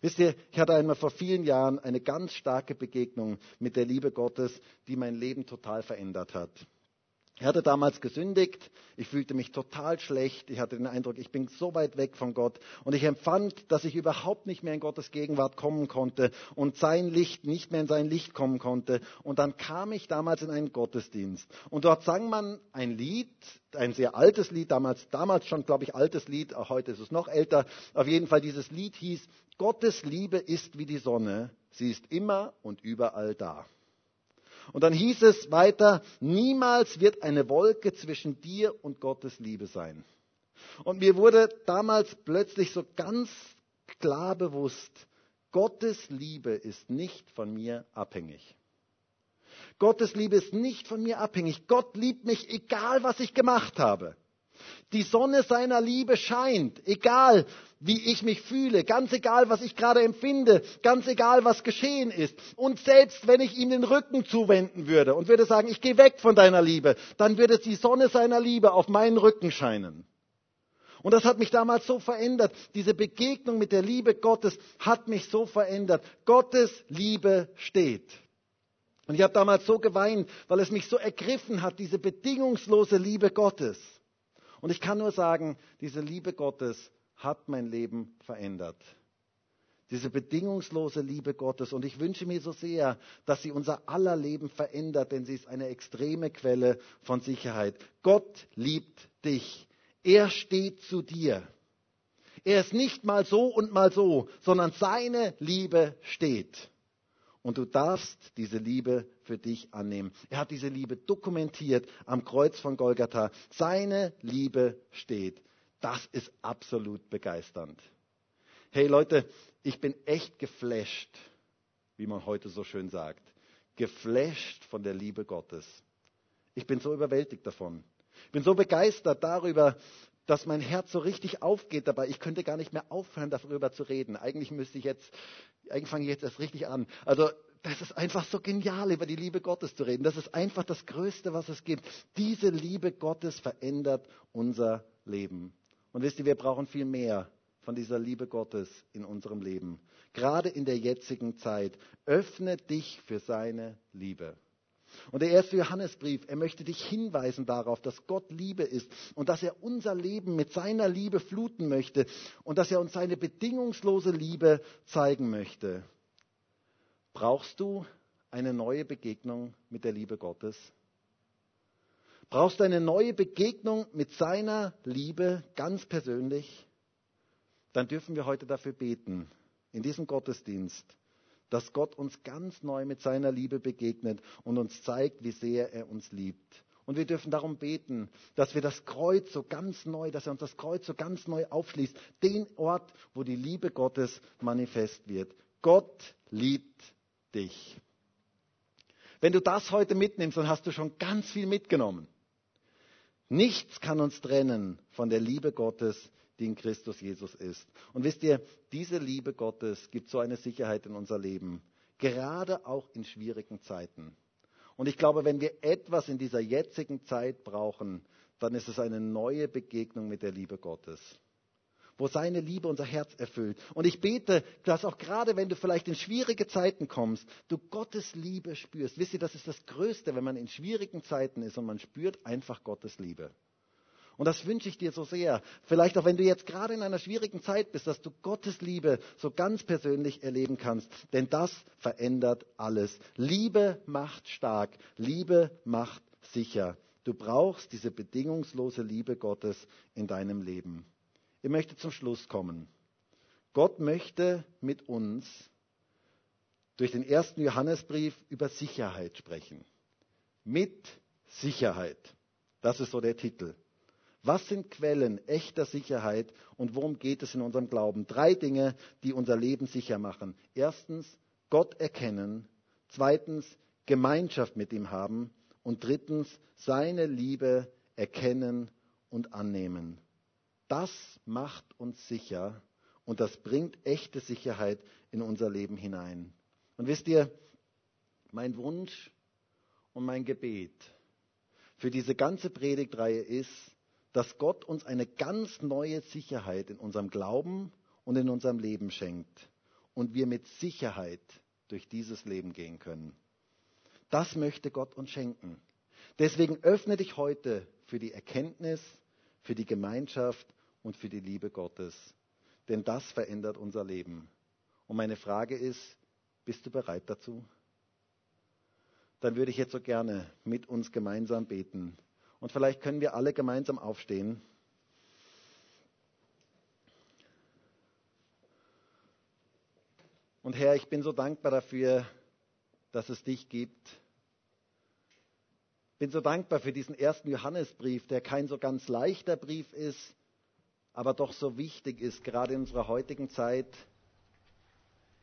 Wisst ihr, ich hatte einmal vor vielen Jahren eine ganz starke Begegnung mit der Liebe Gottes, die mein Leben total verändert hat. Ich hatte damals gesündigt, ich fühlte mich total schlecht, ich hatte den Eindruck, ich bin so weit weg von Gott und ich empfand, dass ich überhaupt nicht mehr in Gottes Gegenwart kommen konnte und sein Licht nicht mehr in sein Licht kommen konnte. Und dann kam ich damals in einen Gottesdienst und dort sang man ein Lied, ein sehr altes Lied, damals, damals schon, glaube ich, altes Lied, auch heute ist es noch älter. Auf jeden Fall dieses Lied hieß, Gottes Liebe ist wie die Sonne, sie ist immer und überall da. Und dann hieß es weiter, niemals wird eine Wolke zwischen dir und Gottes Liebe sein. Und mir wurde damals plötzlich so ganz klar bewusst, Gottes Liebe ist nicht von mir abhängig. Gottes Liebe ist nicht von mir abhängig. Gott liebt mich, egal was ich gemacht habe. Die Sonne seiner Liebe scheint, egal wie ich mich fühle, ganz egal, was ich gerade empfinde, ganz egal, was geschehen ist. Und selbst wenn ich ihm den Rücken zuwenden würde und würde sagen, ich gehe weg von deiner Liebe, dann würde die Sonne seiner Liebe auf meinen Rücken scheinen. Und das hat mich damals so verändert. Diese Begegnung mit der Liebe Gottes hat mich so verändert. Gottes Liebe steht. Und ich habe damals so geweint, weil es mich so ergriffen hat, diese bedingungslose Liebe Gottes. Und ich kann nur sagen, diese Liebe Gottes hat mein Leben verändert. Diese bedingungslose Liebe Gottes. Und ich wünsche mir so sehr, dass sie unser aller Leben verändert, denn sie ist eine extreme Quelle von Sicherheit. Gott liebt dich. Er steht zu dir. Er ist nicht mal so und mal so, sondern seine Liebe steht. Und du darfst diese Liebe für dich annehmen. Er hat diese Liebe dokumentiert am Kreuz von Golgatha. Seine Liebe steht. Das ist absolut begeisternd. Hey Leute, ich bin echt geflasht, wie man heute so schön sagt. Geflasht von der Liebe Gottes. Ich bin so überwältigt davon. Ich bin so begeistert darüber, dass mein Herz so richtig aufgeht dabei. Ich könnte gar nicht mehr aufhören, darüber zu reden. Eigentlich müsste ich jetzt, eigentlich fange ich jetzt erst richtig an. Also, das ist einfach so genial, über die Liebe Gottes zu reden. Das ist einfach das Größte, was es gibt. Diese Liebe Gottes verändert unser Leben. Und wisst ihr, wir brauchen viel mehr von dieser Liebe Gottes in unserem Leben. Gerade in der jetzigen Zeit. Öffne dich für seine Liebe. Und der erste Johannesbrief, er möchte dich hinweisen darauf, dass Gott Liebe ist und dass er unser Leben mit seiner Liebe fluten möchte und dass er uns seine bedingungslose Liebe zeigen möchte. Brauchst du eine neue Begegnung mit der Liebe Gottes? Brauchst du eine neue Begegnung mit seiner Liebe ganz persönlich? Dann dürfen wir heute dafür beten, in diesem Gottesdienst, dass Gott uns ganz neu mit seiner Liebe begegnet und uns zeigt, wie sehr er uns liebt. Und wir dürfen darum beten, dass wir das Kreuz so ganz neu, dass er uns das Kreuz so ganz neu aufschließt, den Ort, wo die Liebe Gottes manifest wird. Gott liebt dich. Wenn du das heute mitnimmst, dann hast du schon ganz viel mitgenommen. Nichts kann uns trennen von der Liebe Gottes, die in Christus Jesus ist. Und wisst ihr, diese Liebe Gottes gibt so eine Sicherheit in unser Leben, gerade auch in schwierigen Zeiten. Und ich glaube, wenn wir etwas in dieser jetzigen Zeit brauchen, dann ist es eine neue Begegnung mit der Liebe Gottes wo seine Liebe unser Herz erfüllt. Und ich bete, dass auch gerade wenn du vielleicht in schwierige Zeiten kommst, du Gottes Liebe spürst. Wisst ihr, das ist das Größte, wenn man in schwierigen Zeiten ist und man spürt einfach Gottes Liebe. Und das wünsche ich dir so sehr. Vielleicht auch wenn du jetzt gerade in einer schwierigen Zeit bist, dass du Gottes Liebe so ganz persönlich erleben kannst. Denn das verändert alles. Liebe macht stark. Liebe macht sicher. Du brauchst diese bedingungslose Liebe Gottes in deinem Leben. Ich möchte zum Schluss kommen. Gott möchte mit uns durch den ersten Johannesbrief über Sicherheit sprechen. Mit Sicherheit. Das ist so der Titel. Was sind Quellen echter Sicherheit und worum geht es in unserem Glauben? Drei Dinge, die unser Leben sicher machen. Erstens, Gott erkennen. Zweitens, Gemeinschaft mit ihm haben. Und drittens, seine Liebe erkennen und annehmen. Das macht uns sicher und das bringt echte Sicherheit in unser Leben hinein. Und wisst ihr, mein Wunsch und mein Gebet für diese ganze Predigtreihe ist, dass Gott uns eine ganz neue Sicherheit in unserem Glauben und in unserem Leben schenkt und wir mit Sicherheit durch dieses Leben gehen können. Das möchte Gott uns schenken. Deswegen öffne dich heute für die Erkenntnis, für die Gemeinschaft und für die Liebe Gottes. Denn das verändert unser Leben. Und meine Frage ist, bist du bereit dazu? Dann würde ich jetzt so gerne mit uns gemeinsam beten. Und vielleicht können wir alle gemeinsam aufstehen. Und Herr, ich bin so dankbar dafür, dass es dich gibt. Bin so dankbar für diesen ersten Johannesbrief, der kein so ganz leichter Brief ist, aber doch so wichtig ist, gerade in unserer heutigen Zeit.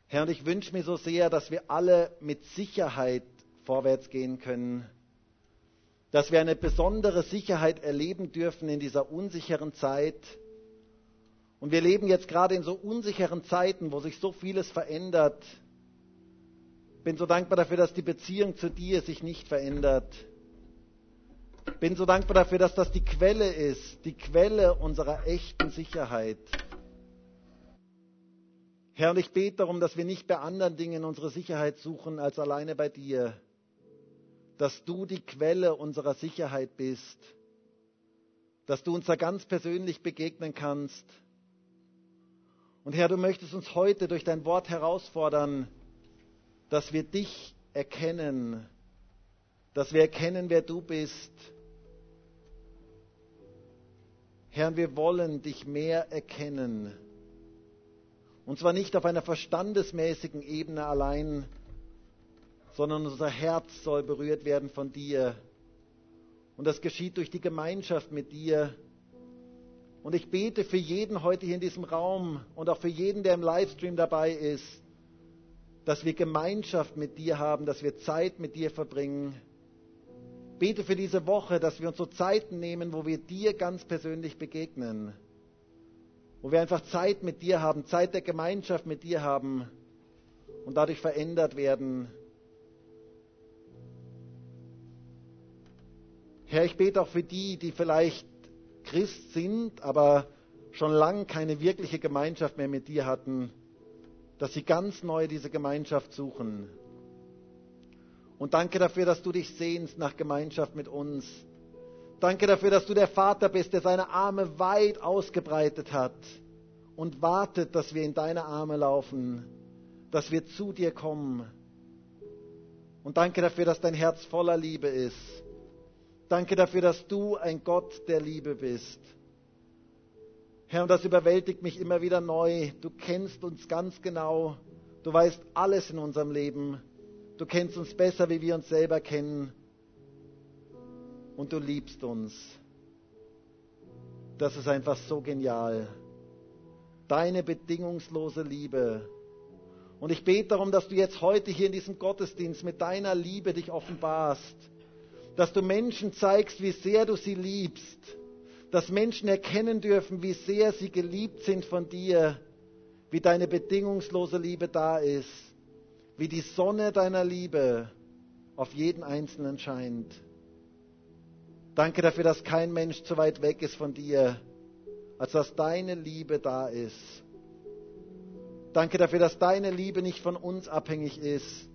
Herr, und ich wünsche mir so sehr, dass wir alle mit Sicherheit vorwärts gehen können, dass wir eine besondere Sicherheit erleben dürfen in dieser unsicheren Zeit. Und wir leben jetzt gerade in so unsicheren Zeiten, wo sich so vieles verändert. Ich bin so dankbar dafür, dass die Beziehung zu dir sich nicht verändert bin so dankbar dafür, dass das die Quelle ist, die Quelle unserer echten Sicherheit. Herr, und ich bete darum, dass wir nicht bei anderen Dingen unsere Sicherheit suchen als alleine bei dir, dass du die Quelle unserer Sicherheit bist, dass du uns da ganz persönlich begegnen kannst. Und Herr, du möchtest uns heute durch dein Wort herausfordern, dass wir dich erkennen, dass wir erkennen, wer du bist Herr, wir wollen dich mehr erkennen. Und zwar nicht auf einer verstandesmäßigen Ebene allein, sondern unser Herz soll berührt werden von dir. Und das geschieht durch die Gemeinschaft mit dir. Und ich bete für jeden heute hier in diesem Raum und auch für jeden, der im Livestream dabei ist, dass wir Gemeinschaft mit dir haben, dass wir Zeit mit dir verbringen bete für diese Woche, dass wir uns so Zeiten nehmen, wo wir dir ganz persönlich begegnen. Wo wir einfach Zeit mit dir haben, Zeit der Gemeinschaft mit dir haben und dadurch verändert werden. Herr, ich bete auch für die, die vielleicht Christ sind, aber schon lange keine wirkliche Gemeinschaft mehr mit dir hatten, dass sie ganz neu diese Gemeinschaft suchen. Und danke dafür, dass du dich sehnst nach Gemeinschaft mit uns. Danke dafür, dass du der Vater bist, der seine Arme weit ausgebreitet hat und wartet, dass wir in deine Arme laufen, dass wir zu dir kommen. Und danke dafür, dass dein Herz voller Liebe ist. Danke dafür, dass du ein Gott der Liebe bist. Herr, und das überwältigt mich immer wieder neu. Du kennst uns ganz genau. Du weißt alles in unserem Leben. Du kennst uns besser, wie wir uns selber kennen. Und du liebst uns. Das ist einfach so genial. Deine bedingungslose Liebe. Und ich bete darum, dass du jetzt heute hier in diesem Gottesdienst mit deiner Liebe dich offenbarst. Dass du Menschen zeigst, wie sehr du sie liebst. Dass Menschen erkennen dürfen, wie sehr sie geliebt sind von dir. Wie deine bedingungslose Liebe da ist wie die Sonne deiner Liebe auf jeden Einzelnen scheint. Danke dafür, dass kein Mensch zu weit weg ist von dir, als dass deine Liebe da ist. Danke dafür, dass deine Liebe nicht von uns abhängig ist,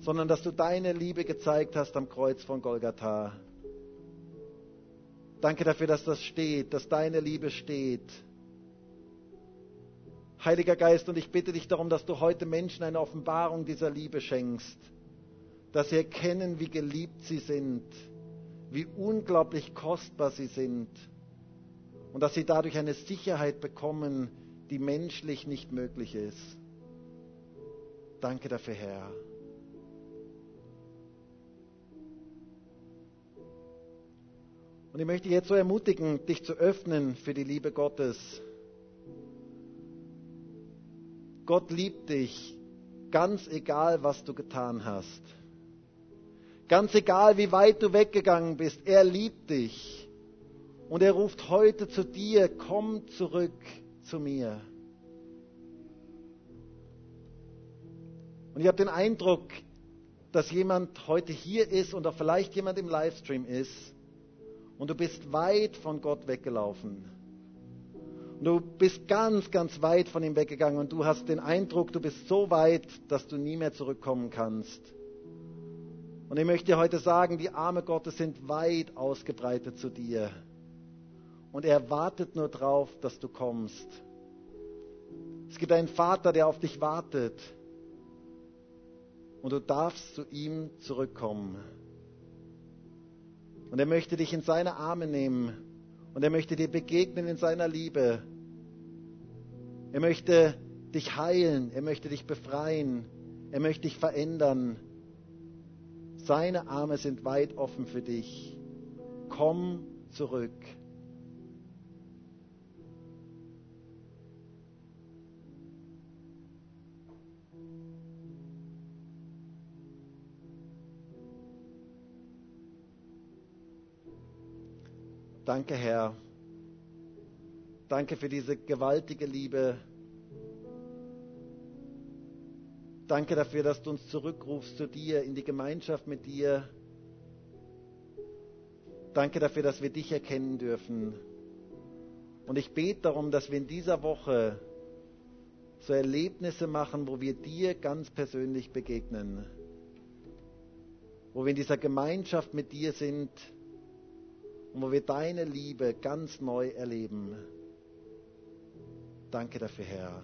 sondern dass du deine Liebe gezeigt hast am Kreuz von Golgatha. Danke dafür, dass das steht, dass deine Liebe steht. Heiliger Geist, und ich bitte dich darum, dass du heute Menschen eine Offenbarung dieser Liebe schenkst, dass sie erkennen, wie geliebt sie sind, wie unglaublich kostbar sie sind und dass sie dadurch eine Sicherheit bekommen, die menschlich nicht möglich ist. Danke dafür, Herr. Und ich möchte jetzt so ermutigen, dich zu öffnen für die Liebe Gottes. Gott liebt dich, ganz egal, was du getan hast. Ganz egal, wie weit du weggegangen bist, er liebt dich. Und er ruft heute zu dir, komm zurück zu mir. Und ich habe den Eindruck, dass jemand heute hier ist und auch vielleicht jemand im Livestream ist und du bist weit von Gott weggelaufen. Du bist ganz, ganz weit von ihm weggegangen und du hast den Eindruck, du bist so weit, dass du nie mehr zurückkommen kannst. Und ich möchte dir heute sagen, die Arme Gottes sind weit ausgebreitet zu dir. Und er wartet nur drauf, dass du kommst. Es gibt einen Vater, der auf dich wartet. Und du darfst zu ihm zurückkommen. Und er möchte dich in seine Arme nehmen. Und er möchte dir begegnen in seiner Liebe. Er möchte dich heilen. Er möchte dich befreien. Er möchte dich verändern. Seine Arme sind weit offen für dich. Komm zurück. Danke, Herr. Danke für diese gewaltige Liebe. Danke dafür, dass du uns zurückrufst zu dir, in die Gemeinschaft mit dir. Danke dafür, dass wir dich erkennen dürfen. Und ich bete darum, dass wir in dieser Woche so Erlebnisse machen, wo wir dir ganz persönlich begegnen. Wo wir in dieser Gemeinschaft mit dir sind und wo wir deine Liebe ganz neu erleben. Danke dafür, Herr.